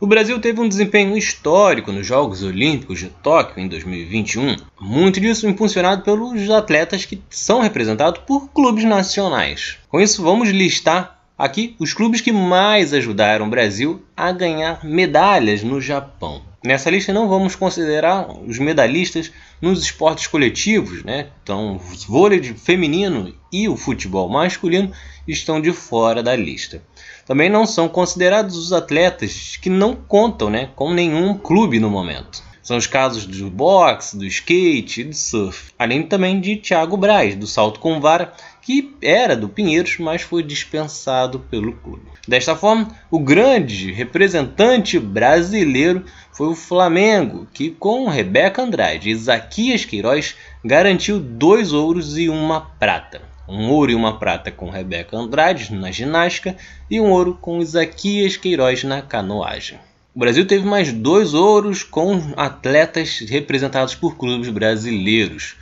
O Brasil teve um desempenho histórico nos Jogos Olímpicos de Tóquio em 2021, muito disso impulsionado pelos atletas que são representados por clubes nacionais. Com isso, vamos listar aqui os clubes que mais ajudaram o Brasil a ganhar medalhas no Japão. Nessa lista não vamos considerar os medalhistas nos esportes coletivos, né? Então, o vôlei feminino e o futebol masculino estão de fora da lista. Também não são considerados os atletas que não contam né, com nenhum clube no momento. São os casos do boxe, do skate e do surf. Além também de Thiago Braz, do salto com vara, que era do Pinheiros, mas foi dispensado pelo clube. Desta forma, o grande representante brasileiro foi o Flamengo, que com Rebeca Andrade e Zaquias Queiroz garantiu dois ouros e uma prata um ouro e uma prata com Rebeca Andrade na ginástica e um ouro com Isaquias Queiroz na canoagem. O Brasil teve mais dois ouros com atletas representados por clubes brasileiros.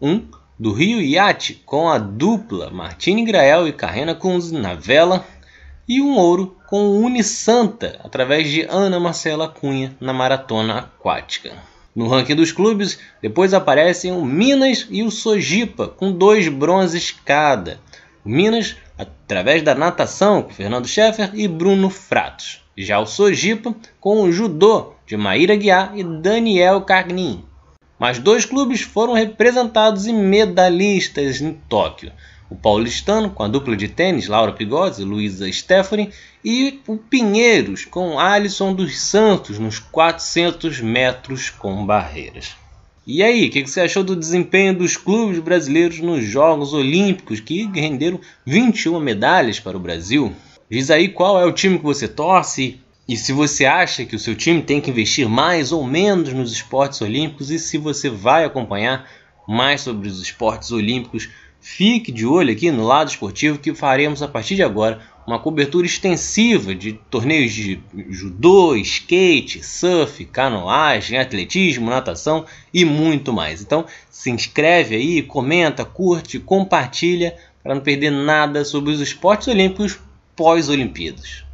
Um do Rio Iate com a dupla Martini Grael e Carrena Kunz na vela e um ouro com o Unisanta através de Ana Marcela Cunha na maratona aquática. No ranking dos clubes, depois aparecem o Minas e o Sojipa, com dois bronzes cada. O Minas, através da natação, com Fernando Scheffer e Bruno Fratos. Já o Sojipa, com o judô, de Maíra Guiar e Daniel Carnin. Mais dois clubes foram representados e medalhistas em Tóquio o paulistano com a dupla de tênis Laura Pigozzi e Luísa Stephanie e o Pinheiros com Alisson dos Santos nos 400 metros com barreiras. E aí, o que, que você achou do desempenho dos clubes brasileiros nos Jogos Olímpicos que renderam 21 medalhas para o Brasil? Diz aí qual é o time que você torce e se você acha que o seu time tem que investir mais ou menos nos esportes olímpicos e se você vai acompanhar mais sobre os esportes olímpicos Fique de olho aqui no lado esportivo que faremos a partir de agora uma cobertura extensiva de torneios de judô, skate, surf, canoagem, atletismo, natação e muito mais. Então se inscreve aí, comenta, curte, compartilha para não perder nada sobre os esportes olímpicos pós-Olimpíadas.